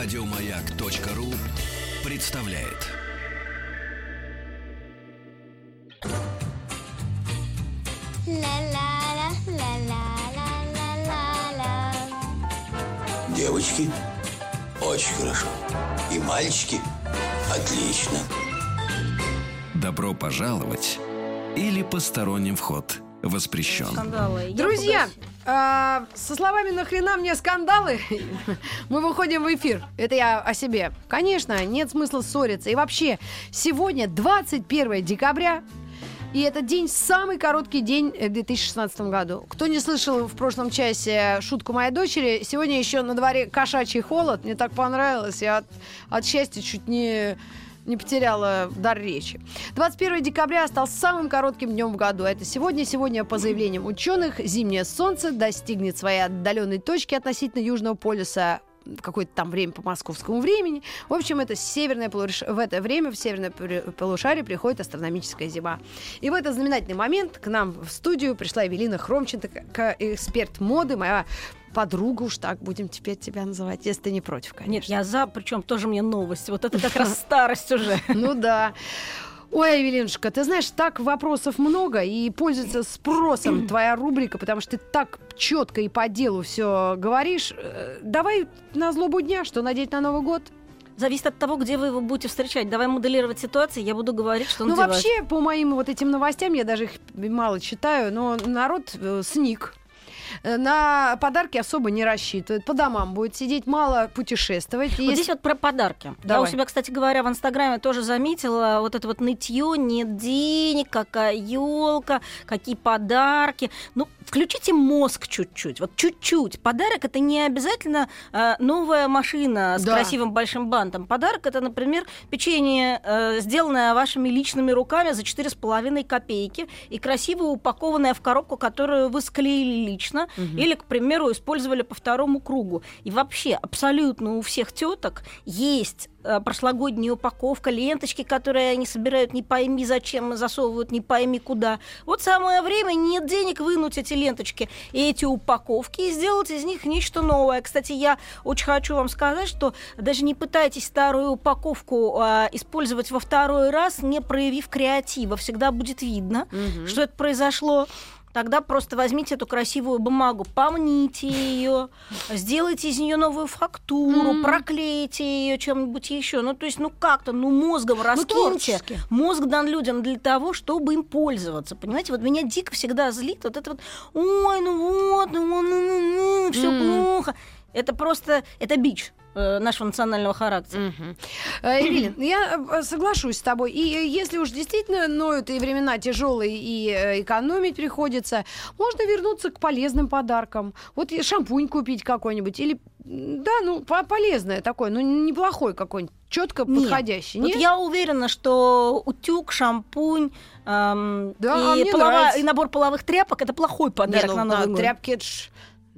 Радиомаяк.ру представляет. Девочки, очень хорошо. И мальчики, отлично. Добро пожаловать или посторонним вход воспрещен. Друзья. А, со словами «нахрена мне скандалы?» мы выходим в эфир. Это я о себе. Конечно, нет смысла ссориться. И вообще, сегодня 21 декабря, и этот день самый короткий день э, в 2016 году. Кто не слышал в прошлом часе шутку моей дочери, сегодня еще на дворе кошачий холод. Мне так понравилось. Я от, от счастья чуть не не потеряла дар речи. 21 декабря стал самым коротким днем в году. Это сегодня. Сегодня, по заявлениям ученых, зимнее солнце достигнет своей отдаленной точки относительно Южного полюса какое-то там время по московскому времени. В общем, это северное полуш... в это время в северное полу- полушарие приходит астрономическая зима. И в этот знаменательный момент к нам в студию пришла Эвелина Хромченко, эксперт моды, моя подруга, уж так будем теперь тебя называть, если ты не против, конечно. Нет, я за, причем тоже мне новость. Вот это как раз старость уже. Ну да. Ой, Эвелинушка, ты знаешь, так вопросов много и пользуется спросом твоя рубрика, потому что ты так четко и по делу все говоришь. Э, Давай на злобу дня, что надеть на Новый год. Зависит от того, где вы его будете встречать. Давай моделировать ситуацию, я буду говорить, что Ну, надевать. вообще, по моим вот этим новостям, я даже их мало читаю, но народ э, сник. Э, На подарки особо не рассчитывает. По домам будет сидеть, мало путешествовать. Вот Если- здесь вот про подарки. Я у Давай. себя, кстати говоря, в Инстаграме тоже заметила вот это вот нытье, нет денег, какая елка, какие подарки. Ну, включите мозг чуть-чуть, вот чуть-чуть. Подарок это не обязательно э, новая машина с Да. красивым большим бантом. Подарок это, например, печенье, э, сделанное вашими личными руками за 4,5 копейки и красиво упакованное в коробку, которую вы склеили лично или, к примеру, использовали по второму кругу. И вообще абсолютно у всех теток есть прошлогодняя упаковка, ленточки, которые они собирают не пойми зачем, засовывают не пойми куда. Вот самое время, нет денег вынуть эти ленточки и эти упаковки и сделать из них нечто новое. Кстати, я очень хочу вам сказать, что даже не пытайтесь старую упаковку э, использовать во второй раз, не проявив креатива. Всегда будет видно, Мгм. что это произошло. Тогда просто возьмите эту красивую бумагу, помните ее, сделайте из нее новую фактуру, М. проклейте ее чем-нибудь еще. Ну, то есть, ну как-то, ну мозгом раскиньте. творчески. Мозг дан людям для того, чтобы им пользоваться. Понимаете, вот меня дико всегда злит вот это вот, ой, ну вот, ну, все М. плохо. Это просто, это бич нашего национального характера. Э, Эвелин, я э, соглашусь с тобой. И э, если уж действительно ноют и времена тяжелые, и э, экономить приходится, можно вернуться к полезным подаркам. Вот шампунь купить какой-нибудь. Или, да, ну, по- полезное такое, ну, неплохой какой-нибудь, четко Нет. подходящий. Вот Нет? я уверена, что утюг, шампунь эм, Да, а и, мне полова- нравится. и набор половых тряпок это плохой Не, подарок ну, на Новый да, год. тряпки это ж-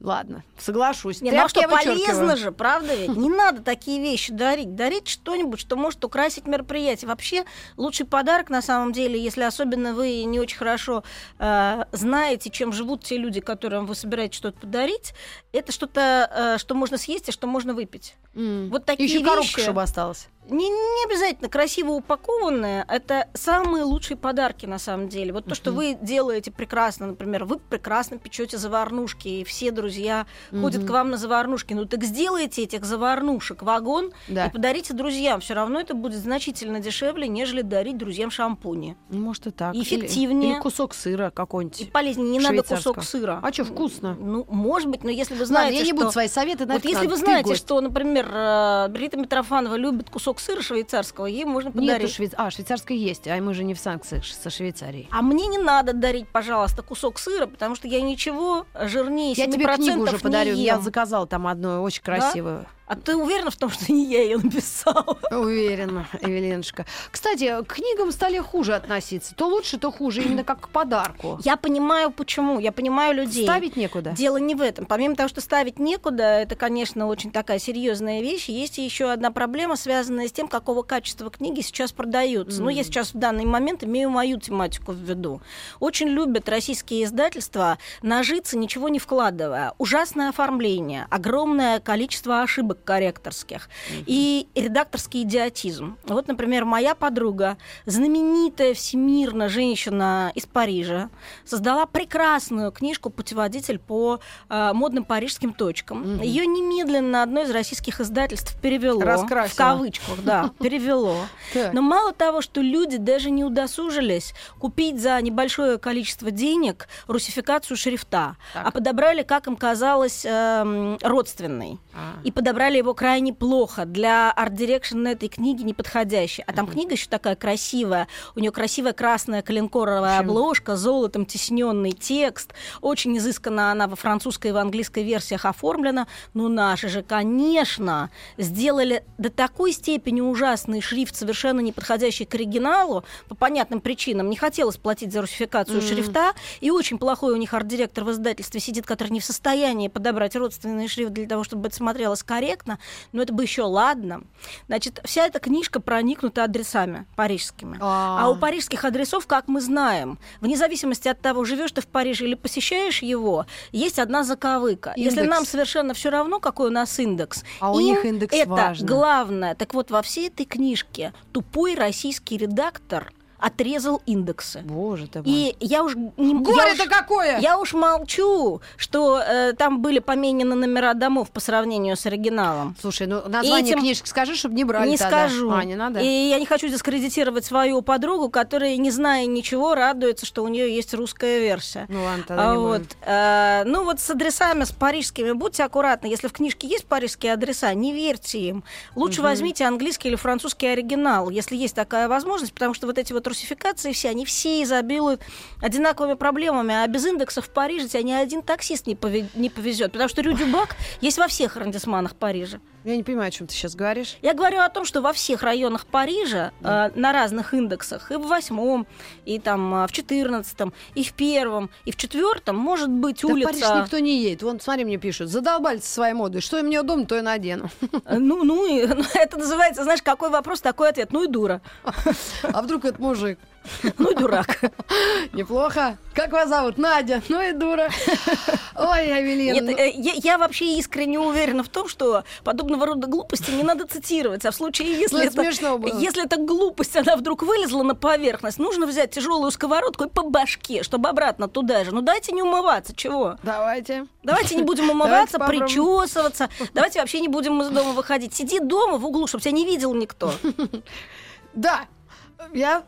Ладно, соглашусь. Не, ну а что, полезно же, правда ведь? Не надо такие вещи дарить. Дарить что-нибудь, что может украсить мероприятие. Вообще, лучший подарок, на самом деле, если особенно вы не очень хорошо э, знаете, чем живут те люди, которым вы собираетесь что-то подарить, это что-то, э, что можно съесть и что можно выпить. М. Вот такие Еще коробка, вещи. чтобы осталась. Не, не обязательно красиво упакованные, это самые лучшие подарки на самом деле. Вот то, что вы делаете прекрасно, например, вы прекрасно печете заварнушки, и все друзья ходят к вам на заварнушки. Ну так сделайте этих заварнушек вагон Да. и подарите друзьям. Все равно это будет значительно дешевле, нежели дарить друзьям шампуни. Ну, Может и так. И Или- эффективнее. Или, кусок сыра И какой-нибудь. полезнее, не надо кусок сыра. А что, вкусно? Ну, может быть, но если вы Ладно, знаете, я не что... буду свои советы Вот если ладно, вы знаете, что, например, э, Рита Митрофанова любит кусок сыра швейцарского, ей можно подарить. швейц... а, швейцарская есть, а мы же не в санкциях со Швейцарией. А мне не надо дарить, пожалуйста, кусок сыра, потому что я ничего жирнее 7% Я тебе книгу уже подарю, я заказала там одну очень красивую. А ты уверена в том, что не я ее написала? Уверена, Эвелинушка. Кстати, к книгам стали хуже относиться. То лучше, то хуже, именно как к подарку. Я понимаю, почему. Я понимаю людей. Ставить некуда. Дело не в этом. Помимо того, что ставить некуда, это, конечно, очень такая серьезная вещь. Есть еще одна проблема, связанная с тем, какого качества книги сейчас продаются. Ну, я сейчас в данный момент имею мою тематику в виду. Очень любят российские издательства нажиться, ничего не вкладывая. Ужасное оформление, огромное количество ошибок корректорских, и редакторский идиотизм. Вот, например, моя подруга, знаменитая всемирно женщина из Парижа, создала прекрасную книжку «Путеводитель по э, модным парижским точкам». Ее немедленно одно из российских издательств перевело. Раскрасило. В кавычках, да, перевело. Но мало того, что люди даже не удосужились купить за небольшое количество денег русификацию шрифта, а подобрали, как им казалось, эм, родственный. А. И подобрали его крайне плохо. Для art direction этой книги неподходящий. А там книга еще такая красивая. У нее красивая красная коленкоровая В общем- обложка, золотом тисненный текст. Очень изысканно она во французской и в английской версиях оформлена. Ну, наши же, конечно, сделали до такой степени ужасный шрифт, совершенно не подходящий к оригиналу, по понятным причинам. Не хотелось платить за русификацию шрифта. И очень плохой у них арт-директор в издательстве сидит, который не в состоянии подобрать родственный шрифт для того, чтобы это смотрелось корректно. Но это бы еще ладно. Значит, вся эта книжка проникнута адресами парижскими. А. А у парижских адресов, как мы знаем, вне зависимости от того, живешь ты в Париже или посещаешь его, есть одна заковыка. Если Индекс. нам совершенно все равно, какой у нас индекс, А у них индекс это важно. главное. Так вот, во всей этой книжке тупой российский редактор отрезал индексы. Боже ты мой. И я уж не я Горе-то уж- какое! я уж молчу, что э, там были поменены номера домов по сравнению с оригиналом. Слушай, ну название этим- книжки скажи, чтобы не брали не тогда. скажу. А, не надо? И я не хочу дискредитировать свою подругу, которая, не зная ничего, радуется, что у нее есть русская версия. Ну ладно, тогда А не вот, будем. э, ну вот с адресами, с парижскими, будьте аккуратны. Если в книжке есть парижские адреса, не верьте им. Лучше возьмите английский или французский оригинал, если есть такая возможность, потому что вот эти вот русификации все, они все изобилуют одинаковыми проблемами, а без индексов в Париже тебя ни один таксист не, пове- не повезет, потому что Рюдюбак есть во всех аррondissеманах Парижа. Я не понимаю, о чем ты сейчас говоришь. Я говорю о том, что во всех районах Парижа э, на разных индексах, и в восьмом, и там э, в четырнадцатом, и в первом, и в четвертом может быть Да в Париж улица. никто не едет. Вон, смотри, мне пишут. Задолбались своей модой. Что им мне удобно, то и надену. Э, Ну, ну, и, ну, это называется, знаешь, какой вопрос, такой ответ. Ну и дура. А вдруг это мужик? Ну и дурак. Неплохо. Как вас зовут? Надя. Ну и дура. Ой, Авелина. Нет, э, я, я вообще искренне уверена в том, что подобного рода глупости не надо цитировать. А в случае, если, Ну, это смешно было. если эта глупость, она вдруг вылезла на поверхность, нужно взять тяжелую сковородку и по башке, чтобы обратно туда же. Ну дайте не умываться, чего? Давайте. Давайте не будем умываться, Давайте причесываться. Давайте вообще не будем из дома выходить. Сиди дома в углу, чтобы тебя не видел никто. Да, я,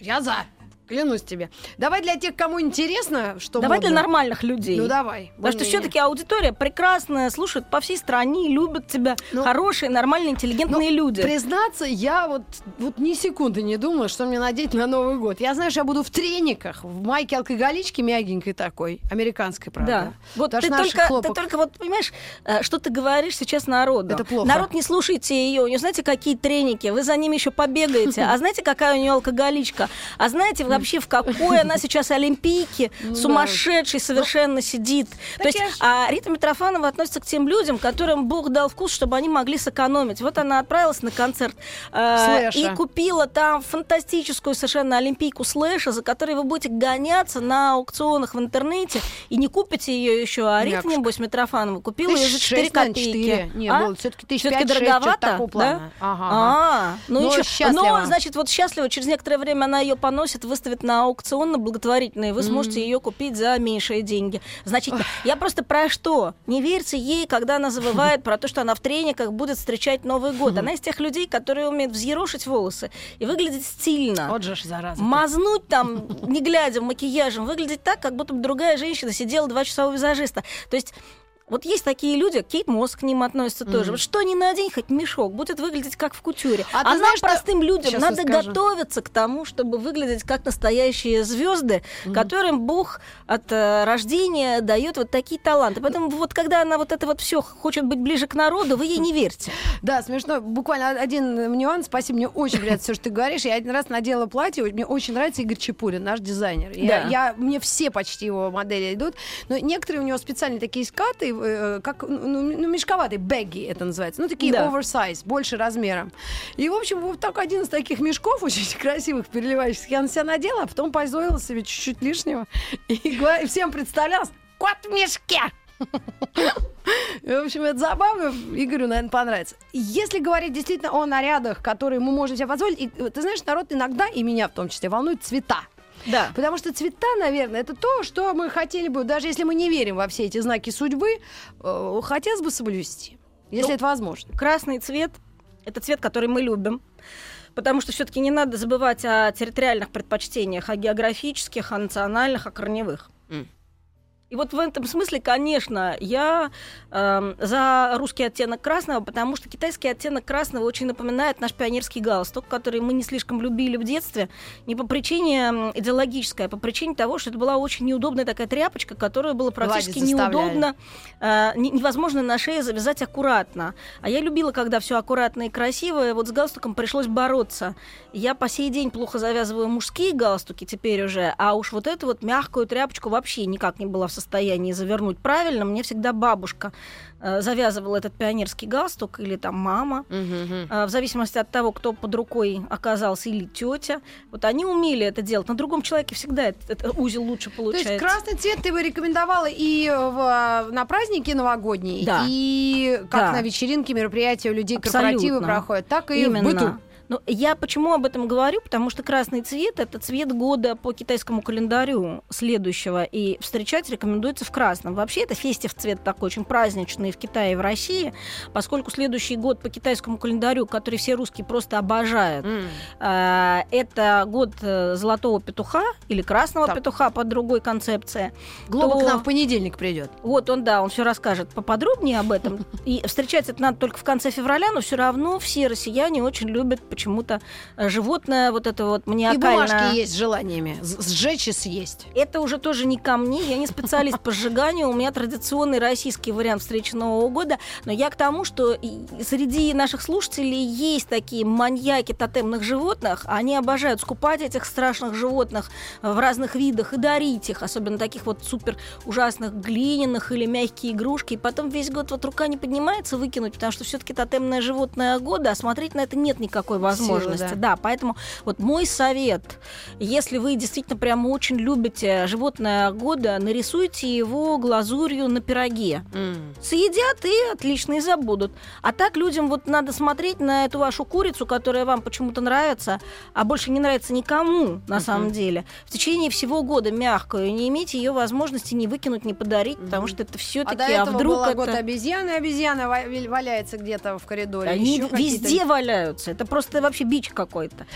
я за. Клянусь тебе. Давай для тех, кому интересно, что Давай для модно. нормальных людей. Ну давай. Потому что все-таки аудитория прекрасная, слушают по всей стране, любят тебя. Ну, Хорошие, нормальные, интеллигентные Ну, люди. Признаться, я вот, вот ни секунды не думала, что мне надеть на Новый год. Я, знаешь, я буду в трениках, в майке алкоголички мягенькой такой, американской, правда. Да. Вот Даже ты только, ты хлопок. только вот понимаешь, э, что ты говоришь сейчас народу. Это плохо. Народ не слушайте ее. У нее знаете, какие треники? Вы за ними еще побегаете. А знаете, какая у нее алкоголичка? А знаете вообще, в какой она сейчас олимпийке Ну сумасшедший совершенно сидит? То есть, а Рита Митрофанова относится к тем людям, которым Бог дал вкус, чтобы они могли сэкономить. Вот она отправилась на концерт Слэша. и купила там фантастическую совершенно олимпийку слэша, за которой вы будете гоняться на аукционах в интернете и не купите ее еще. А Рита, небось, Митрофанова купила ее за Тысяч 4 шесть, наверное, копейки. Не, А? было все-таки тысяч что-то дороговато, да? Ага, ага. А, ну, Но ничего. Но, значит, вот счастливо, через некоторое время она ее поносит, выставит на аукцион на благотворительный, и вы сможете ее купить за меньшие деньги. Значит, я просто про что? Не верьте ей, когда она завывает про то, что она в трениках будет встречать Новый год. Она из тех людей, которые умеют взъерошить волосы и выглядеть стильно. Вот же зараза. Мазнуть там, не глядя макияжем, выглядеть так, как будто бы другая женщина сидела два часа у визажиста. То есть вот есть такие люди, Кейт Мосс к ним относится тоже. Вот что ни надень, хоть мешок, будет выглядеть как в кутюре. А А, нам, знаешь, простым людям, Щас надо расскажу. готовиться к тому, чтобы выглядеть как настоящие звезды, которым Бог от э, рождения дает вот такие таланты. Поэтому вот когда она вот это вот все хочет быть ближе к народу, вы ей не верьте. Да, смешно. Буквально один нюанс. Спасибо, мне очень приятно все, что ты говоришь. Я один раз надела платье. Мне очень нравится Игорь Чепурин, наш дизайнер. Я, Да. я- мне все почти его модели идут. Но некоторые у него специальные такие скаты, э, как ну, ну, мешковатые, бэгги это называется. Ну, такие Да. оверсайз, больше размером. И, в общем, вот так один из таких мешков, очень красивых, переливающихся, я на себя надела, а потом позволила себе чуть-чуть лишнего. И, всем представлялась, кот в мешке. В общем, это забавно. Игорю, наверное, понравится. Если говорить действительно о нарядах, которые мы можем себе позволить, и, ты знаешь, народ иногда, и меня в том числе, волнует цвета. Да. Потому что цвета, наверное, это то, что мы хотели бы, даже если мы не верим во все эти знаки судьбы, э, хотелось бы соблюсти, если Ну, это возможно. Красный цвет – это цвет, который мы любим. Потому что все-таки не надо забывать о территориальных предпочтениях, о географических, о национальных, о корневых. М. И вот в этом смысле, конечно, я эм, за русский оттенок красного, потому что китайский оттенок красного очень напоминает наш пионерский галстук, который мы не слишком любили в детстве, не по причине идеологической, а по причине того, что это была очень неудобная такая тряпочка, которую было практически заставляли. неудобно, э, не- невозможно на шее завязать аккуратно. А я любила, когда все аккуратно и красиво, и вот с галстуком пришлось бороться. Я по сей день плохо завязываю мужские галстуки теперь уже, а уж вот эту вот мягкую тряпочку вообще никак не была в состоянии завернуть правильно. Мне всегда бабушка э, завязывала этот пионерский галстук или там мама. А, в зависимости от того, кто под рукой оказался, или тетя. Вот они умели это делать. На другом человеке всегда этот, этот узел лучше То получается. есть красный цвет ты бы рекомендовала и в- на праздники новогодние, Да. и как Да. на вечеринке, мероприятия у людей, Абсолютно. корпоративы проходят, так и Именно. в быту. Ну, я почему об этом говорю? Потому что красный цвет это цвет года по китайскому календарю следующего, и встречать рекомендуется в красном. Вообще это фестив цвет такой очень праздничный в Китае и в России, поскольку следующий год по китайскому календарю, который все русские просто обожают, а, это год э, золотого петуха или красного Так. петуха по другой концепции. Глоба то- к нам в понедельник придет. Вот он, да, он все расскажет поподробнее об этом. И встречать это надо только в конце февраля, но все равно все россияне очень любят почему-то э, животное, вот это вот И маниакальное. бумажки есть с желаниями. Сжечь и съесть. Это уже тоже не ко мне, я не специалист по сжиганию, у меня традиционный российский вариант встречи Нового года, но я к тому, что и среди наших слушателей есть такие маньяки тотемных животных, они обожают скупать этих страшных животных в разных видах и дарить их, особенно таких вот супер ужасных глиняных или мягкие игрушки, и потом весь год вот рука не поднимается выкинуть, потому что все-таки тотемное животное года, а смотреть на это нет никакой возможности. Да. да, поэтому вот мой совет, если вы действительно прямо очень любите животное года, нарисуйте его глазурью на пироге. Съедят и отлично, и забудут. А так людям вот надо смотреть на эту вашу курицу, которая вам почему-то нравится, а больше не нравится никому на самом деле. В течение всего года мягкую, не имейте ее возможности ни выкинуть, ни подарить, потому что это А все-таки, до а, этого вдруг была год это... обезьяны, обезьяна ва- валяется где-то в коридоре. Они какие-то- везде валяются. Это просто вообще бич какой-то.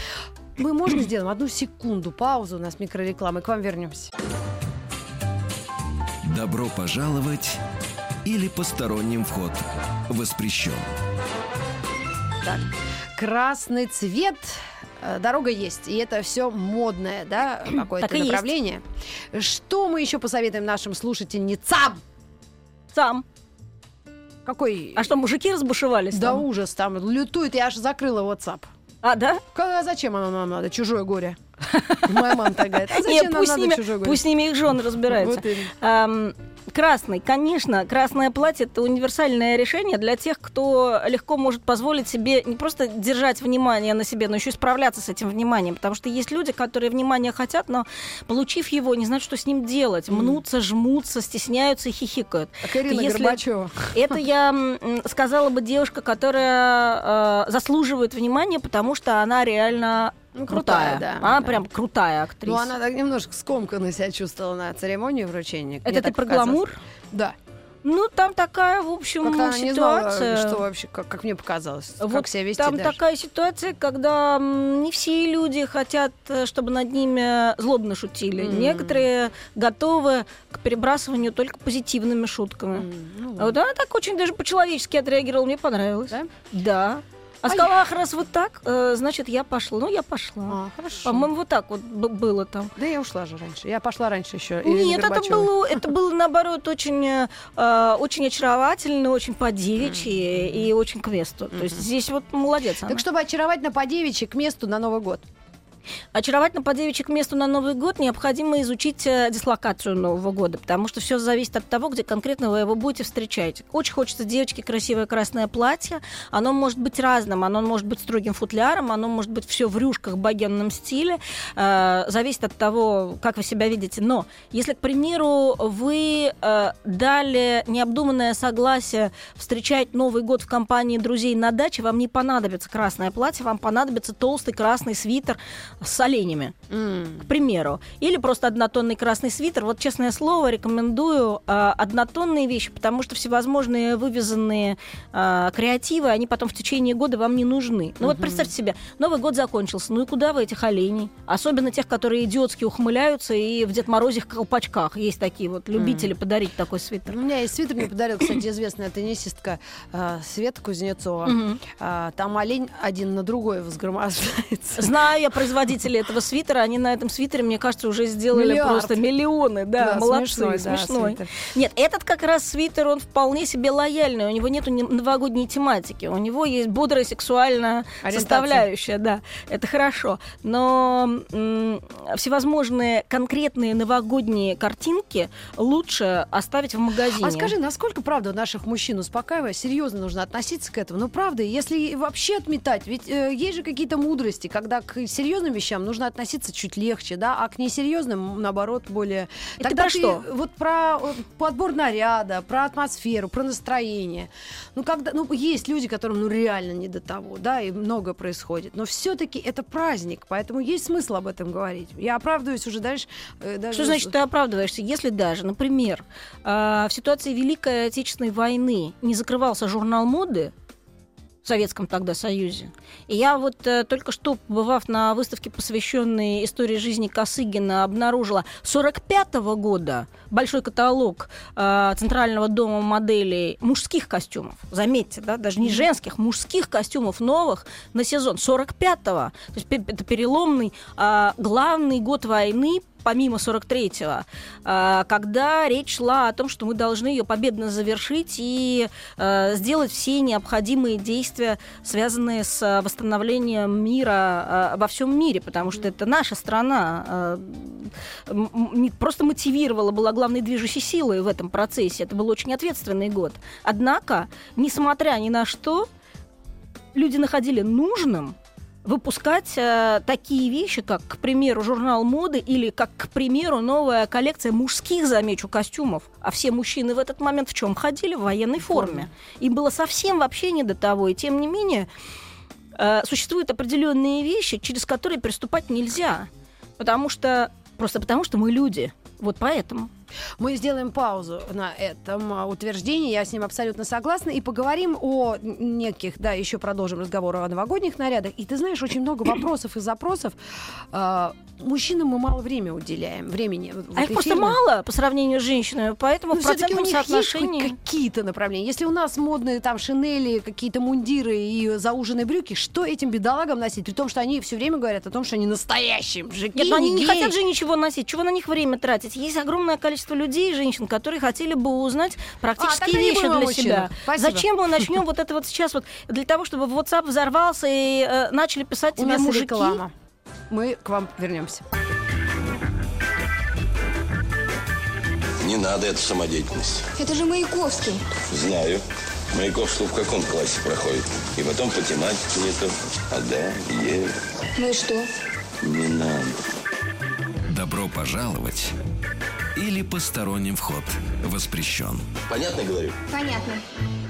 Мы можно сделаем одну секунду паузу, у нас микрореклама, и к вам вернемся. Добро пожаловать или посторонним вход воспрещен. Так, красный цвет. э, Дорога есть, и это все модное, да, какое-то Так и есть. направление. Что мы еще посоветуем нашим слушательницам? Сам. Какой? А что, мужики разбушевались? да там? ужас там, лютует, я аж закрыла WhatsApp. А, да? Ка- Зачем оно нам надо? Чужое горе. Моя мама так говорит. А зачем нам пусть, ними, горе? пусть с ними их жены разбираются. Вот. Ам, Красный, конечно, красное платье это универсальное решение для тех, кто легко может позволить себе не просто держать внимание на себе, но еще и справляться с этим вниманием. Потому что есть люди, которые внимания хотят, но получив его, не знают, что с ним делать. Мнутся, жмутся, стесняются и хихикают. Так Ирина Если- Горбачева. Это я сказала бы девушка, которая э, заслуживает внимания, потому что она реально Ну, крутая. крутая, да, Она да. прям крутая актриса. Ну, она так немножко скомканно себя чувствовала на церемонии вручения. Это Мне ты про показалось. гламур? Да. Ну, там такая, в общем, Как-то она не знала, ситуация. что вообще, как, как мне показалось, Вот как себя вести там даже. такая ситуация, когда не все люди хотят, э, чтобы над ними злобно шутили. М. Некоторые готовы к перебрасыванию только позитивными шутками. М, ну ладно. вот она так очень даже по-человечески отреагировала, мне понравилось. Да? Да. А А сказала, ах, раз вот так, э, значит, я пошла. Ну, я пошла. А, хорошо. По-моему, вот так вот было там. Да я ушла же раньше. Я пошла раньше еще. Нет, это было, это было наоборот очень, э, э, очень очаровательно, очень по-девичьи и очень к месту. То есть здесь вот молодец она. Так чтобы очаровательно по девичьи к месту на Новый год. Очаровательно по девичьи к месту на Новый год необходимо изучить э, дислокацию Нового года, потому что все зависит от того, где конкретно вы его будете встречать. Очень хочется девочке красивое красное платье. Оно может быть разным, оно может быть строгим футляром, оно может быть все в рюшках, богемном стиле. Э, зависит от того, как вы себя видите. Но если, к примеру, вы э, дали необдуманное согласие встречать Новый год в компании друзей на даче, вам не понадобится красное платье, вам понадобится толстый красный свитер с оленями, к примеру. Или просто однотонный красный свитер. Вот, честное слово, рекомендую э, однотонные вещи, потому что всевозможные вывезенные э, креативы, они потом в течение года вам не нужны. Ну вот представьте себе, Новый год закончился, ну и куда вы этих оленей? Особенно тех, которые идиотски ухмыляются и в Дед Морозе колпачках. Есть такие вот любители подарить такой свитер. У меня есть свитер, мне подарила, кстати, известная теннисистка э, Света Кузнецова. Мгм. А, там олень один на другой возгромождается. Знаю я производителей этого свитера, они на этом свитере, мне кажется, уже сделали Миллиард. просто миллионы, да, Да, молодцы, смешной, да, смешной. свитер. Нет, этот как раз свитер, он вполне себе лояльный, у него нету новогодней тематики, у него есть бодрая сексуальная составляющая, да, это хорошо, но м, всевозможные конкретные новогодние картинки лучше оставить в магазине. А скажи, насколько, правда, наших мужчин, успокаивая, серьезно нужно относиться к этому? Ну, правда, если вообще отметать, ведь э, есть же какие-то мудрости, когда к серьезным вещам нужно относиться чуть легче, да, а к несерьезным, наоборот, более... Это про что? Вот про подбор наряда, про атмосферу, про настроение. Ну, когда, ну, есть люди, которым, ну, реально не до того, да, и много происходит. Но все-таки это праздник, поэтому есть смысл об этом говорить. Я оправдываюсь уже дальше. э, даже Что значит ты оправдываешься? Если даже, например, э, в ситуации Великой Отечественной войны не закрывался журнал моды, в Советском тогда Союзе. И я вот э, только что, побывав на выставке, посвященной истории жизни Косыгина, обнаружила 45 года большой каталог э, Центрального дома моделей мужских костюмов. Заметьте, да, даже не женских, мужских костюмов новых на сезон 45-го. То есть это переломный а, главный год войны помимо 43-го, а, когда речь шла о том, что мы должны ее победно завершить и а, сделать все необходимые действия, связанные с а, восстановлением мира во всем мире, потому что это наша страна не просто мотивировала, была главной движущей силой в этом процессе. Это был очень ответственный год. Однако, несмотря ни на что, люди находили нужным выпускать э, такие вещи, как, к примеру, журнал моды или, как, к примеру, новая коллекция мужских, замечу, костюмов. А все мужчины в этот момент в чем ходили? В военной форме. Им было совсем вообще не до того. И тем не менее, э, существуют определенные вещи, через которые приступать нельзя. Потому что... Просто потому, что мы люди. Вот поэтому. Мы сделаем паузу на этом а, утверждении, я с ним абсолютно согласна, и поговорим о неких, да, еще продолжим разговор о новогодних нарядах. И ты знаешь, очень много вопросов и запросов. А, Мужчинам мы мало времени уделяем, времени. Вот А их просто мало по сравнению с женщинами, поэтому Но в все-таки у процентном соотношении... какие-то направления. Если у нас модные там шинели, какие-то мундиры и зауженные брюки, что этим бедолагам носить? При том, что они все время говорят о том, что они настоящие мужики, Нет, но они не хотят же ничего носить. Чего на них время тратить? Есть огромное количество людей, женщин, которые хотели бы узнать практические А, вещи для мужчинах. себя. Спасибо. Зачем мы начнем вот это вот сейчас вот для того, чтобы WhatsApp взорвался и э, начали писать У тебе мужики? реклама. Мы к вам вернемся. Не надо эту самодеятельность. Это же Маяковский. Знаю. Маяковский в каком классе проходит? И потом по тематике не то. А да, Е. Ну и что? Не надо. Добро пожаловать или посторонним вход воспрещен. Понятно говорю? Понятно.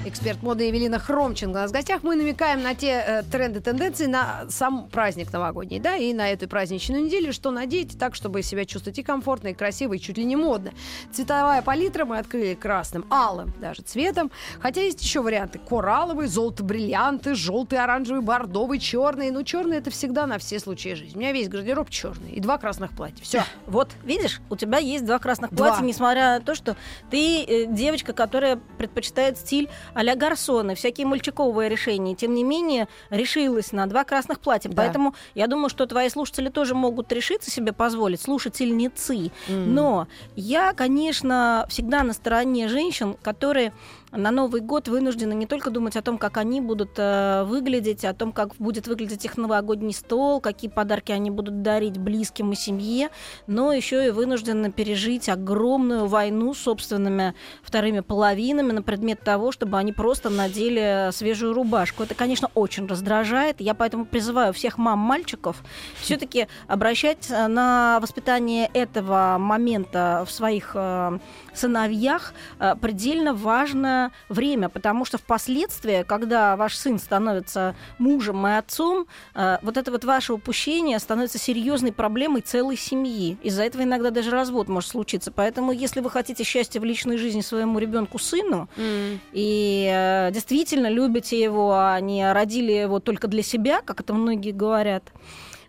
Эксперт моды Евелина Хромченко. У нас в гостях мы намекаем на те э, тренды, тенденции на сам праздник новогодний, да, и на эту праздничную неделю, что надеть так, чтобы себя чувствовать и комфортно, и красиво, и чуть ли не модно. Цветовая палитра мы открыли красным, алым даже цветом, хотя есть еще варианты. Коралловый, золото-бриллианты, желтый, оранжевый, бордовый, черный. Ну, черный это всегда на все случаи жизни. У меня весь гардероб черный и два красных платья. Все. Вот, видишь, у тебя есть два красных Два. платья, несмотря на то, что ты э, девочка, которая предпочитает стиль а-ля гарсоны, всякие мальчиковые решения. Тем не менее, решилась на два красных платья. Да. Поэтому я думаю, что твои слушатели тоже могут решиться себе позволить, слушательницы. М. Но я, конечно, всегда на стороне женщин, которые на Новый год вынуждены не только думать о том, как они будут э, выглядеть, о том, как будет выглядеть их новогодний стол, какие подарки они будут дарить близким и семье, но еще и вынуждены пережить огромную войну с собственными вторыми половинами на предмет того, чтобы они просто надели свежую рубашку. Это, конечно, очень раздражает. Я поэтому призываю всех мам-мальчиков все-таки обращать э, на воспитание этого момента в своих э, сыновьях э, предельно важное время, потому что впоследствии, когда ваш сын становится мужем и отцом, э, вот это вот ваше упущение становится серьезной проблемой целой семьи. Из-за этого иногда даже развод может случиться. Поэтому, если вы хотите счастья в личной жизни своему ребенку сыну М. и э, действительно любите его, а не родили его только для себя, как это многие говорят,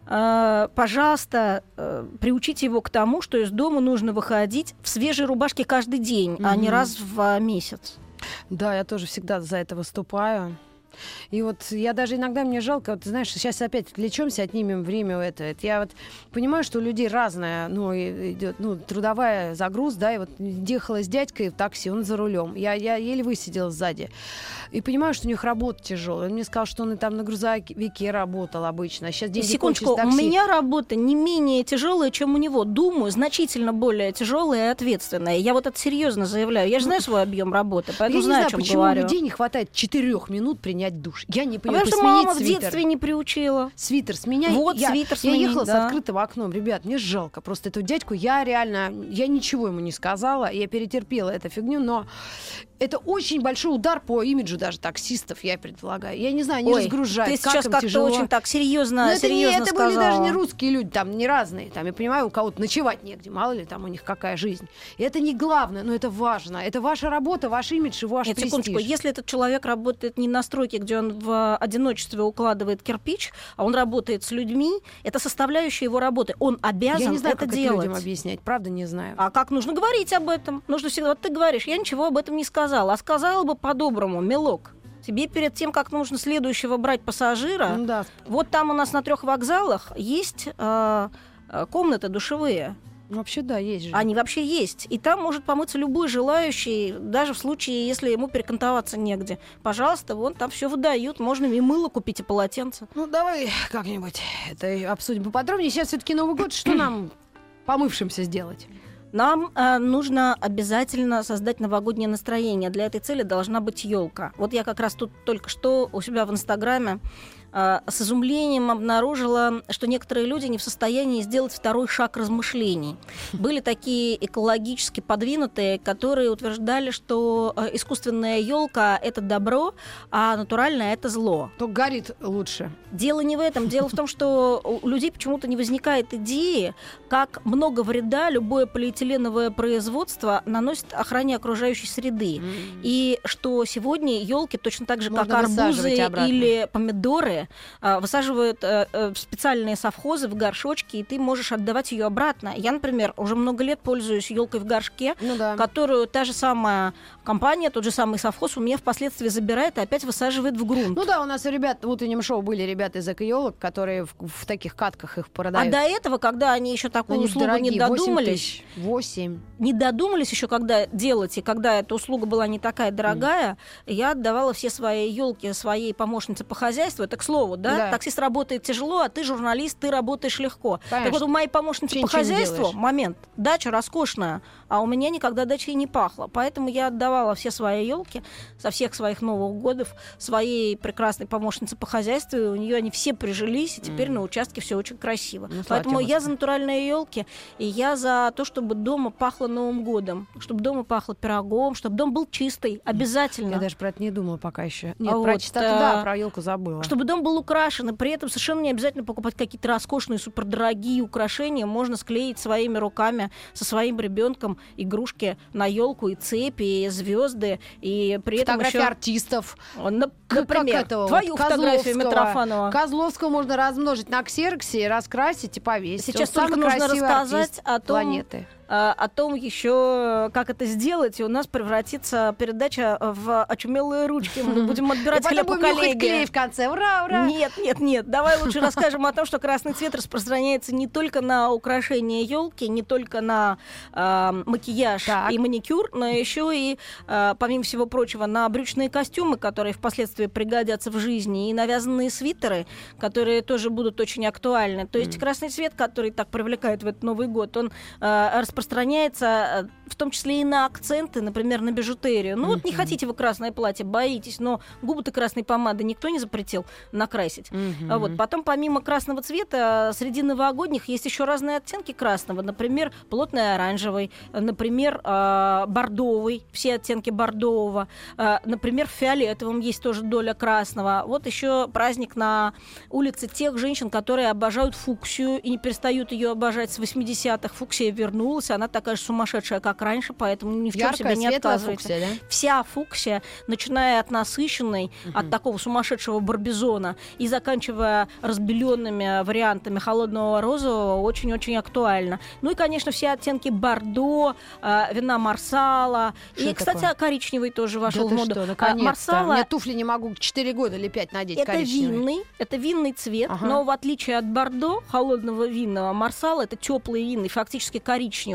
э, пожалуйста, приучите его к тому, что из дома нужно выходить в свежей рубашке каждый день, а не раз в месяц. Да, я тоже всегда за это выступаю. И вот я даже иногда мне жалко, вот, знаешь, сейчас опять отвлечемся, отнимем время у этого. Это Я вот понимаю, что у людей разная, ну, идет, ну, трудовая загруз, да, и вот ехала с дядькой в такси, он за рулем. Я, я еле высидела сзади. И понимаю, что у них работа тяжелая. Он мне сказал, что он и там на грузовике работал обычно. А сейчас деньги Секундочку, у меня работа не менее тяжелая, чем у него. Думаю, значительно более тяжелая и ответственная. Я вот это серьезно заявляю. Я же знаю свой объем работы, Я поэтому не знаю, знаю, о чем почему говорю. у людей не хватает четырех минут принять душ. Я не А понимаю. Потому что мама в свитер. детстве не приучила. Свитер сменяй. Вот, я, свитер Я сменить, ехала с да. открытым окном. Ребят, мне жалко. Просто этого дядьку я реально... Я ничего ему не сказала. Я перетерпела эту фигню, но это очень большой удар по имиджу даже таксистов, я предполагаю. Я не знаю, они Ой, разгружают. Ты сейчас как-то тяжело. очень так Но серьезно, это, не, серьезно это были даже не русские люди, там не разные. Там, я понимаю, у кого-то ночевать негде, мало ли там у них какая жизнь. И это не главное, но это важно. Это ваша работа, ваш имидж и ваш Нет, престиж. секундочку, если этот человек работает не на стройке, где он в одиночестве укладывает кирпич, а он работает с людьми, это составляющая его работы. Он обязан Я не знаю, это как делать. это людям объяснять, правда не знаю. А как нужно говорить об этом? Нужно всегда, вот ты говоришь, я ничего об этом не сказала, а сказала бы по-доброму, милок. Тебе перед тем, как нужно следующего брать пассажира, Ну да, вот там у нас на трех вокзалах есть э, э, комнаты душевые. ну, вообще да, есть же. Они вообще есть. И там может помыться любой желающий, даже в случае, если ему перекантоваться негде. Пожалуйста, вон там все выдают. Можно и мыло купить, и полотенце. Ну, давай как-нибудь это обсудим поподробнее. Сейчас все-таки Новый год. Что нам помывшимся сделать? Нам э, нужно обязательно создать новогоднее настроение. Для этой цели должна быть елка. Вот я как раз тут только что у себя в Инстаграме с изумлением обнаружила, что некоторые люди не в состоянии сделать второй шаг размышлений. Были такие экологически подвинутые, которые утверждали, что э, искусственная елка это добро, а натуральная это зло. То горит лучше. Дело не в этом. Дело в том, что у людей почему-то не возникает идеи, как много вреда любое полиэтиленовое производство наносит охране окружающей среды. И что сегодня елки точно так же, Можно как арбузы или помидоры, а, высаживают э, э, специальные совхозы, в горшочки, и ты можешь отдавать ее обратно. Я, например, уже много лет пользуюсь елкой в горшке, Ну да. которую та же самая компания, тот же самый совхоз у меня впоследствии забирает и опять высаживает в грунт. Ну да, у нас ребят в утреннем шоу были ребята из экоелок, которые в, в таких катках их А продают. до этого, когда они еще такую Они услугу дорогие, не 8 додумались, тысяч. 8. не додумались еще, когда делать, и когда эта услуга была не такая дорогая, я отдавала все свои елки своей помощнице по хозяйству. Это к слову, да? Да. Таксист работает тяжело, а ты журналист, ты работаешь легко. Конечно. Так вот, у моей помощницы по хозяйству делаешь. момент. Дача роскошная, а у меня никогда дача и не пахла. Поэтому я отдавала все свои елки со всех своих Новых годов своей прекрасной помощнице по хозяйству. И у нее они все прижились, и теперь на участке все очень красиво. Ну, Поэтому я за натуральные елки, и я за то, чтобы дома пахло Новым годом, чтобы дома пахло пирогом, чтобы дом был чистый, обязательно. Я даже про это не думала пока еще. Нет, А про вот, чистоту, а, да, про елку забыла. Чтобы дом был украшен, и при этом совершенно не обязательно покупать какие-то роскошные, супердорогие украшения. Можно склеить своими руками со своим ребенком игрушки на елку и цепи, и звезды, и при этом еще... артистов. На- Как Например, этого твою вот фотографию. Митрофанова. Козловского можно размножить на ксероксе, раскрасить и повесить. Сейчас Он только нужно рассказать о том, планеты. А, о том еще, как это сделать, и у нас превратится передача в очумелые ручки. Мы будем отбирать хлеб у коллеги. в конце. Ура, ура! Нет, нет, нет. Давай лучше расскажем о том, что красный цвет распространяется не только на украшение елки, не только на э, макияж Так. и маникюр, но еще и, э, помимо всего прочего, на брючные костюмы, которые впоследствии пригодятся в жизни, и навязанные свитеры, которые тоже будут очень актуальны. То есть красный цвет, который так привлекает в этот Новый год, он э, распространяется э, в том числе и на акценты, например, на бижутерию. Ну вот не хотите вы красное платье, боитесь, но губы-то красной помады никто не запретил накрасить. А Вот. Потом, помимо красного цвета, среди новогодних есть еще разные оттенки красного. Например, плотный оранжевый, например, э, бордовый, все оттенки бордового. Э, Например, в фиолетовом есть тоже доля красного. Вот еще праздник на улице тех женщин, которые обожают фуксию и не перестают ее обожать с 80-х. Фуксия вернулась, она такая же сумасшедшая, как раньше, поэтому ни в чем Яркая, себе не отказывайте фуксия, да? вся фуксия, начиная от насыщенной, от такого сумасшедшего барбизона и заканчивая разбеленными вариантами холодного розового, очень-очень актуально. Ну и, конечно, все оттенки бордо, э, вина марсала. Что и, кстати, такое? коричневый тоже вошел Да в моду. что, А, марсала Мне туфли не могу 4 года или 5 надеть это коричневые. винный, это винный цвет, Ага. но в отличие от бордо, холодного винного, марсал это теплый винный, фактически коричневый.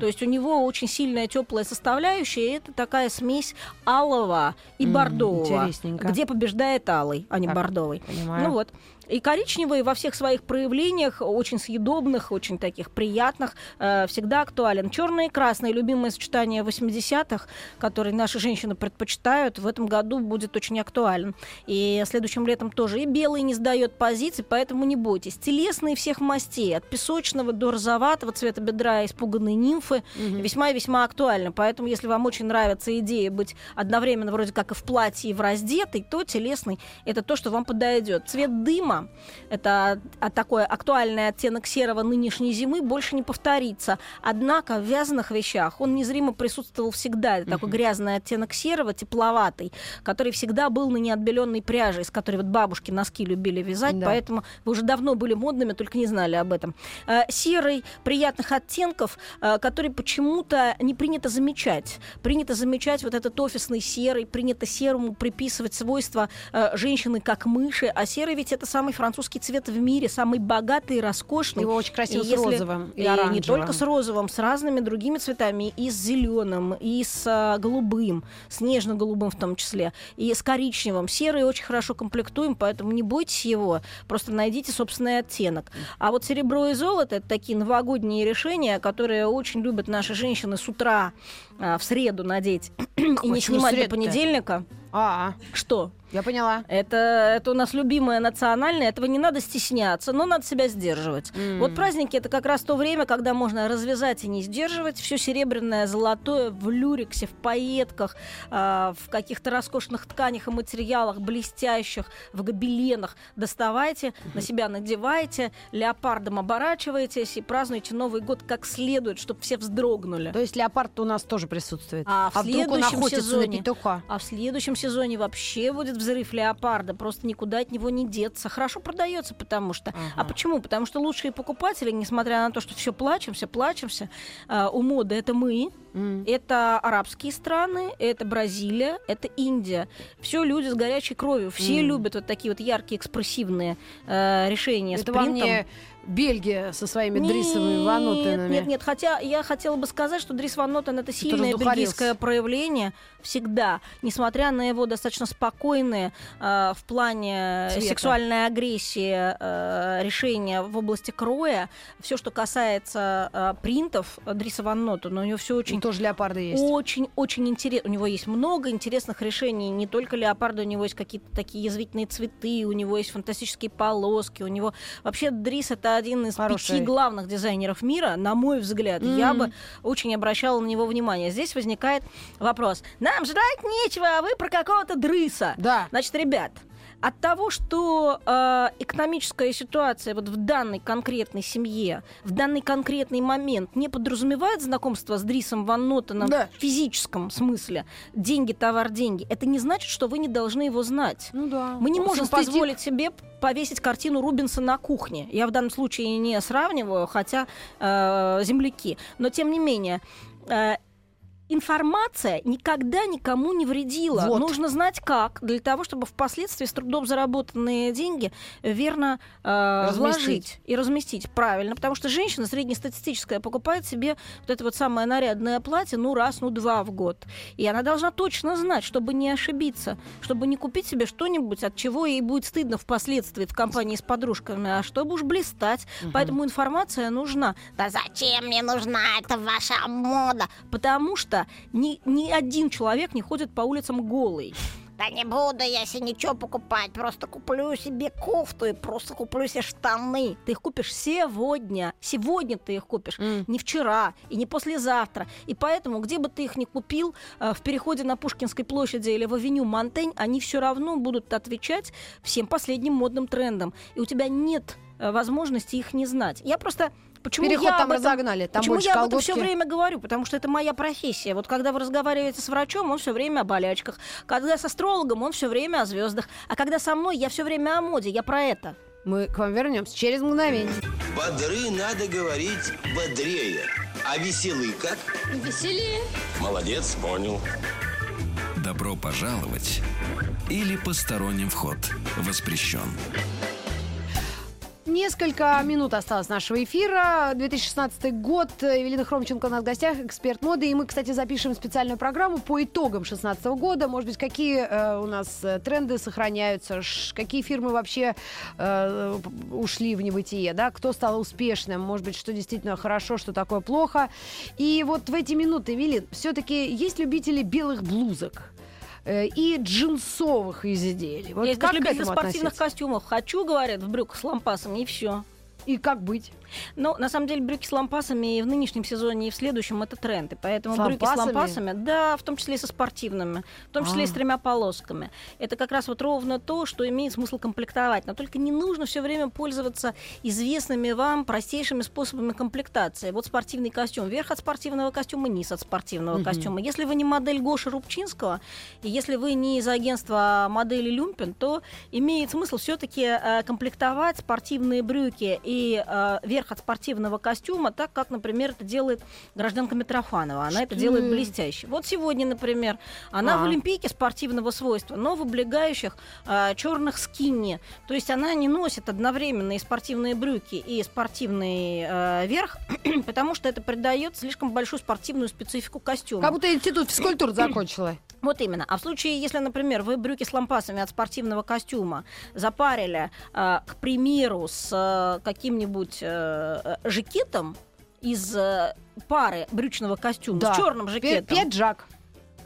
То есть у него очень сильная теплая составляющая, и это такая смесь алого и бордового, где побеждает алый, а не Так, бордовый. понимаю. Ну вот. И коричневый во всех своих проявлениях, очень съедобных, очень таких приятных, э, всегда актуален. Черный и красный, любимое сочетание 80-х, которые наши женщины предпочитают, в этом году будет очень актуален. И следующим летом тоже. И белый не сдает позиций, поэтому не бойтесь. Телесные всех мастей, от песочного до розоватого цвета бедра испуганные нимфы, весьма и весьма актуальны. Поэтому, если вам очень нравится идея быть одновременно вроде как и в платье, и в раздетой, то телесный — это то, что вам подойдет. Цвет дыма — это а, такой актуальный оттенок серого нынешней зимы, больше не повторится. Однако в вязаных вещах он незримо присутствовал всегда. Это такой грязный оттенок серого, тепловатый, который всегда был на неотбеленной пряже, из которой вот бабушки носки любили вязать, Да. поэтому вы уже давно были модными, только не знали об этом. Э, Серый, приятных оттенков, э, который почему-то не принято замечать. Принято замечать вот этот офисный серый, принято серому приписывать свойства э, женщины как мыши, а серый ведь это самый французский цвет в мире, самый богатый и роскошный. Его очень красиво И с если- розовым и, и оранжевым. не только с розовым, с разными другими цветами, и с зеленым, и с а, голубым, с нежно-голубым в том числе, и с коричневым. Серый очень хорошо комплектуем, поэтому не бойтесь его, просто найдите собственный оттенок. А вот серебро и золото это такие новогодние решения, которые очень любят наши женщины с утра а, в среду надеть и не Почему снимать до понедельника. А, Что? я поняла. Это, это у нас любимое национальное, этого не надо стесняться, но надо себя сдерживать. Вот праздники это как раз то время, когда можно развязать и не сдерживать все серебряное, золотое в люриксе, в пайетках, а, в каких-то роскошных тканях и материалах, блестящих, в гобеленах. Доставайте, на себя надевайте, леопардом оборачиваетесь и празднуйте Новый год как следует, чтобы все вздрогнули. То есть леопард у нас тоже присутствует. А в вдруг он следующем охотится сезоне- на петуха? А в следующем сезоне вообще будет взрыв леопарда. Просто никуда от него не деться. Хорошо продается, потому что. А почему? Потому что лучшие покупатели, несмотря на то, что все плачемся, плачемся, а, у моды это мы, М. это арабские страны, это Бразилия, это Индия. Все люди с горячей кровью. Все М. любят вот такие вот яркие, экспрессивные э, решения с Это вам принтом. не Бельгия со своими Нет, дрисовыми ванутами. Нет, нет, хотя я хотела бы сказать, что Дрис Ван Нотен это сильное бельгийское проявление всегда, несмотря на его достаточно спокойные э, в плане Цвета. сексуальной агрессии э, решения в области кроя, все, что касается э, принтов Дриса Ван Нотена, у него все очень Очень тоже леопарды есть. очень, очень интересно. У него есть много интересных решений. Не только леопарды, у него есть какие-то такие язвительные цветы, у него есть фантастические полоски, у него вообще Дрис это один из Хороший. пяти главных дизайнеров мира, на мой взгляд. Я бы очень обращала на него внимание. Здесь возникает вопрос: нам жрать нечего, а вы про какого-то Дрыса. Да. Значит, ребят. От того, что э, экономическая ситуация вот в данной конкретной семье, в данный конкретный момент не подразумевает знакомство с Дрисом Ван Нотеном Да. в физическом смысле, деньги, товар, деньги, это не значит, что вы не должны его знать. Ну да. Мы не можем Симпатик. позволить себе повесить картину Рубинса на кухне. Я в данном случае не сравниваю, хотя э, земляки. Но тем не менее, э, информация никогда никому не вредила. Вот. Нужно знать как, для того, чтобы впоследствии с трудом заработанные деньги верно э, Разместить. вложить и разместить. Правильно, потому что женщина среднестатистическая покупает себе вот это вот самое нарядное платье ну раз, ну два в год. И она должна точно знать, чтобы не ошибиться, чтобы не купить себе что-нибудь, от чего ей будет стыдно впоследствии в компании с подружками, а чтобы уж блистать. Поэтому информация нужна. Да зачем мне нужна эта ваша мода? Потому что ни, ни один человек не ходит по улицам голый. Да не буду я себе ничего покупать, просто куплю себе кофту и просто куплю себе штаны. Ты их купишь сегодня. Сегодня ты их купишь. М. Не вчера и не послезавтра. И поэтому, где бы ты их ни купил, э, в переходе на Пушкинской площади или в авеню Монтень, они все равно будут отвечать всем последним модным трендам. И у тебя нет э, возможности их не знать. Я просто... Почему Переход я там этом- разогнали, там Почему больше я об этом все колготки. время говорю? Потому что это моя профессия. Вот когда вы разговариваете с врачом, он все время о болячках. Когда с астрологом, он все время о звездах. А когда со мной, я все время о моде. Я про это. Мы к вам вернемся через мгновение. Бодры надо говорить бодрее. А веселый как? Веселее. Молодец, понял. Добро пожаловать или посторонним вход воспрещен. Несколько минут осталось нашего эфира. 2016 год. Евелина Хромченко у нас в гостях, эксперт моды. И мы, кстати, запишем специальную программу по итогам 2016 года. Может быть, какие э, у нас э, тренды сохраняются, ш- какие фирмы вообще э, ушли в небытие, да, кто стал успешным, может быть, что действительно хорошо, что такое плохо. И вот в эти минуты, Евелин, все-таки есть любители белых блузок и джинсовых изделий. Вот Есть даже любители спортивных относиться? костюмов. Хочу, говорят, в брюках с лампасами, и все. И как быть? Ну, на самом деле, брюки с лампасами и в нынешнем сезоне, и в следующем это тренд. И поэтому С брюки с лампасами? да, в том числе и со спортивными, в том числе и с А. тремя полосками. Это как раз вот ровно то, что имеет смысл комплектовать. Но только не нужно все время пользоваться известными вам простейшими способами комплектации. Вот спортивный костюм. Верх от спортивного костюма, низ от спортивного Мгм. костюма. Если вы не модель Гоши Рубчинского, и если вы не из агентства модели Люмпен, то имеет смысл все-таки комплектовать спортивные брюки и э, верх от спортивного костюма так, как, например, это делает гражданка Митрофанова. Она это Что? делает блестяще. Вот сегодня, например, она А. в Олимпийке спортивного свойства, но в облегающих черных скинни. То есть она не носит одновременно и спортивные брюки, и спортивный э, верх, потому что это придает слишком большую спортивную специфику костюма. Как будто институт физкультуры закончила. Вот именно. А в случае, если, например, вы брюки с лампасами от спортивного костюма запарили, э, к примеру, с э, каким-нибудь э, э, жакетом из э, пары брючного костюма Да. с черным жакетом. Педжак.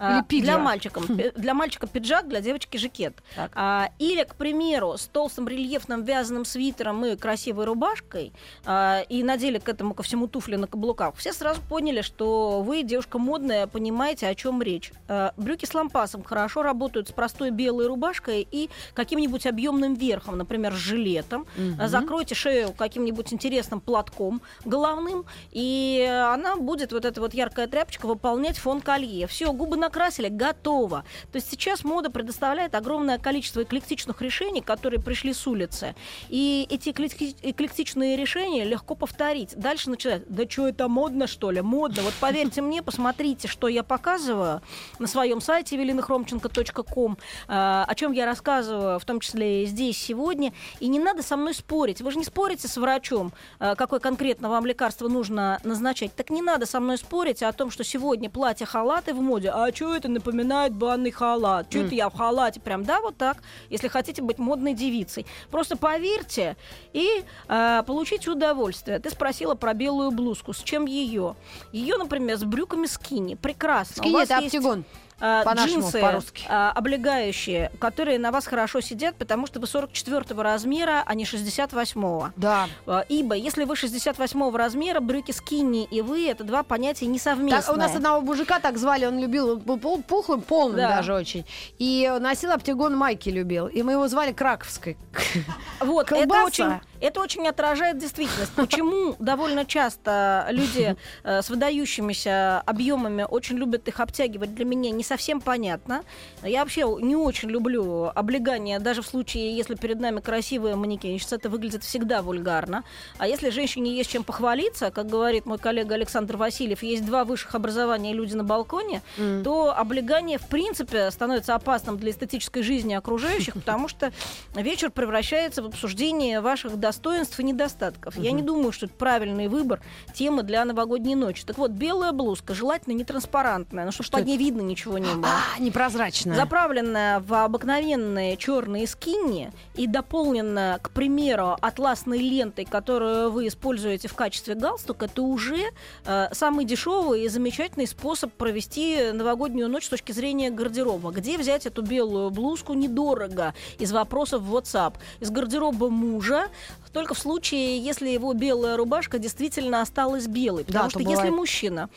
А, для мальчика, пи- для мальчика пиджак, для девочки жакет. Так. А, или, к примеру, с толстым рельефным вязаным свитером и красивой рубашкой, а, и надели к этому ко всему туфли на каблуках, все сразу поняли, что вы, девушка модная, понимаете, о чем речь. А, брюки с лампасом хорошо работают с простой белой рубашкой и каким-нибудь объемным верхом, например, с жилетом. А, Закройте шею каким-нибудь интересным платком головным, и она будет, вот эта вот яркая тряпочка, выполнять фон колье. Все, губы накрасили, готово. То есть сейчас мода предоставляет огромное количество эклектичных решений, которые пришли с улицы. И эти эклекти- эклектичные решения легко повторить. Дальше начинать, да что это модно, что ли? Модно. Вот поверьте мне, посмотрите, что я показываю на своем сайте evelinahромченко.com, э, о чем я рассказываю, в том числе и здесь сегодня. И не надо со мной спорить. Вы же не спорите с врачом, э, какое конкретно вам лекарство нужно назначать. Так не надо со мной спорить о том, что сегодня платья-халаты в моде. А что это напоминает банный халат? Что это я в халате? Прям, да, вот так, если хотите быть модной девицей. Просто поверьте и э, получите удовольствие. Ты спросила про белую блузку. С чем ее? Ее, например, с брюками скини. Прекрасно. Вас это есть- оптигон. Э, джинсы, по-русски. э, облегающие, которые на вас хорошо сидят, потому что вы 44 размера, а не 68. Да. Э, Ибо если вы 68 размера, брюки скинни и вы это два понятия несовместные. Так, у нас одного мужика так звали, он любил, был пухлым, полным Да. даже очень. И носил оптигон майки любил. И мы его звали Краковской. Вот, это очень, это очень отражает действительность. Почему довольно часто люди э, с выдающимися объемами очень любят их обтягивать, для меня не совсем понятно. Я вообще не очень люблю облегание, даже в случае, если перед нами красивая манекенщица, это выглядит всегда вульгарно. А если женщине есть чем похвалиться, как говорит мой коллега Александр Васильев, есть два высших образования и люди на балконе, то облегание, в принципе, становится опасным для эстетической жизни окружающих, потому что вечер превращается в обсуждение ваших достоинств и недостатков. Я не думаю, что это правильный выбор темы для новогодней ночи. Так вот, белая блузка, желательно не транспарантная, но чтобы Что под ней видно ничего не было. А, непрозрачная. Заправленная в обыкновенные черные скинни и дополненная, к примеру, атласной лентой, которую вы используете в качестве галстука, это уже э, самый дешевый и замечательный способ провести новогоднюю ночь с точки зрения гардероба. Где взять эту белую блузку недорого? Из вопросов в WhatsApp. Из гардероба мужа, только в случае, если его белая рубашка действительно осталась белой. Потому Да, что то если бывает. мужчина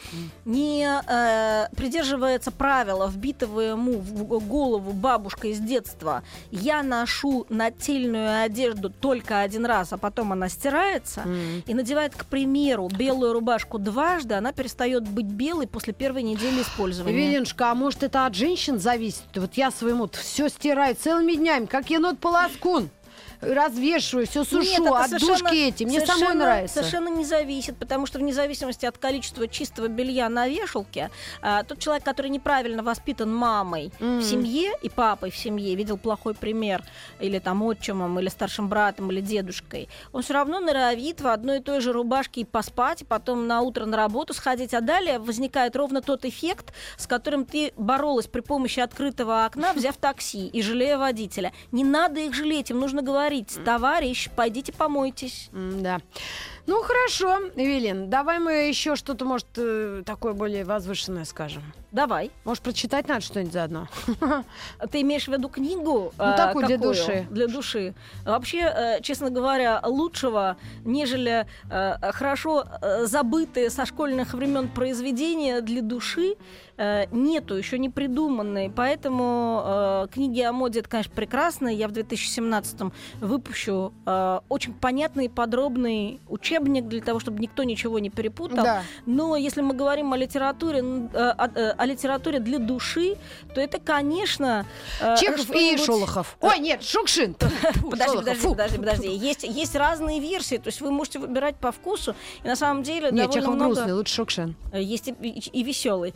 не э, придерживается правила, вбитого ему в голову бабушкой с детства, я ношу нательную одежду только один раз, а потом она стирается, и надевает, к примеру, белую рубашку дважды, она перестает быть белой после первой недели использования. Веленушка, а может это от женщин зависит? Вот я своему все стираю целыми днями, как енот полоскун. Развешиваю, все сушу, Нет, от душки эти. Мне самой нравится. Совершенно не зависит, потому что вне зависимости от количества чистого белья на вешалке, а, тот человек, который неправильно воспитан мамой Мгм. в семье и папой в семье, видел плохой пример, или там отчимом, или старшим братом, или дедушкой, он все равно норовит в одной и той же рубашке и поспать, и потом на утро на работу сходить, а далее возникает ровно тот эффект, с которым ты боролась при помощи открытого окна, взяв такси и жалея водителя. Не надо их жалеть, им нужно говорить, товарищ, пойдите помойтесь. Да. Ну хорошо, Эвелин, давай мы еще что-то, может, э, такое более возвышенное скажем. Давай. Может, прочитать надо что-нибудь заодно? Ты имеешь в виду книгу? Ну, э, такую для души. Для души. Вообще, э, честно говоря, лучшего, нежели э, хорошо забытые со школьных времен произведения для души нету, еще не придуманной. Поэтому книги о моде это, конечно, прекрасно. Я в 2017 выпущу очень понятный и подробный учебник для того, чтобы никто ничего не перепутал. Да. Но если мы говорим о литературе, э, о, э, о литературе для души, то это, конечно, э, Чехов и Шолохов. Ой, нет, Шукшин. Подожди, подожди, подожди, подожди. Есть, есть разные версии, то есть вы можете выбирать по вкусу. И на самом деле Нет, довольно Чехов много... грустный, лучше Шукшин. Есть и, веселый.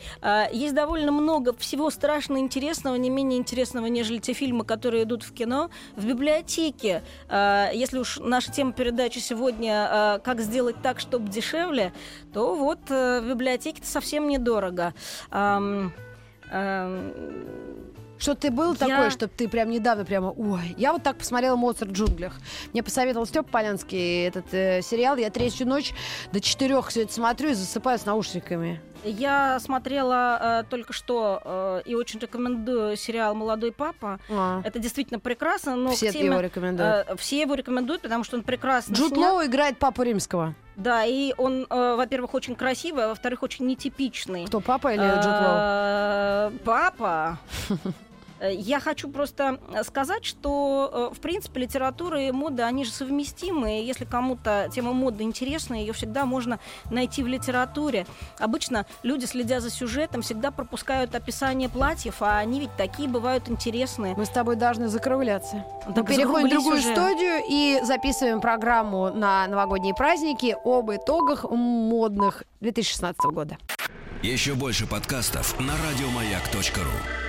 Есть довольно много всего страшно интересного, не менее интересного, нежели те фильмы, которые идут в кино. В библиотеке, если уж наша тема передачи сегодня «Как сделать так, чтобы дешевле», то вот э, в библиотеке-то совсем недорого. Что ты был Я- такой, чтобы ты прям недавно прямо, ой, я вот так посмотрела «Моцарт в джунглях». Мне посоветовал Степ Полянский этот э, сериал. Я третью ночь до четырех все это смотрю и засыпаю с наушниками. Я смотрела э, только что э, и очень рекомендую сериал «Молодой папа». А, Это действительно прекрасно, но Все теме, его рекомендуют. э, все его рекомендуют, потому что он прекрасно Джуд снят. Лоу играет папу римского. Да, и он, э, во-первых, очень красивый, а во-вторых, очень нетипичный. Кто, папа или Джуд Лоу? Э, Папа. Э, Я хочу просто э, сказать, что, э, в принципе, литература и мода, они же совместимы. И Если кому-то тема моды интересна, ее всегда можно найти в литературе. Обычно люди, следя за сюжетом, всегда пропускают описание платьев, а они ведь такие бывают интересные. Мы с тобой должны закругляться. Мы Так переходим в другую уже. студию и записываем программу на новогодние праздники об итогах модных 2016 года. Еще больше подкастов на радиомаяк.ру.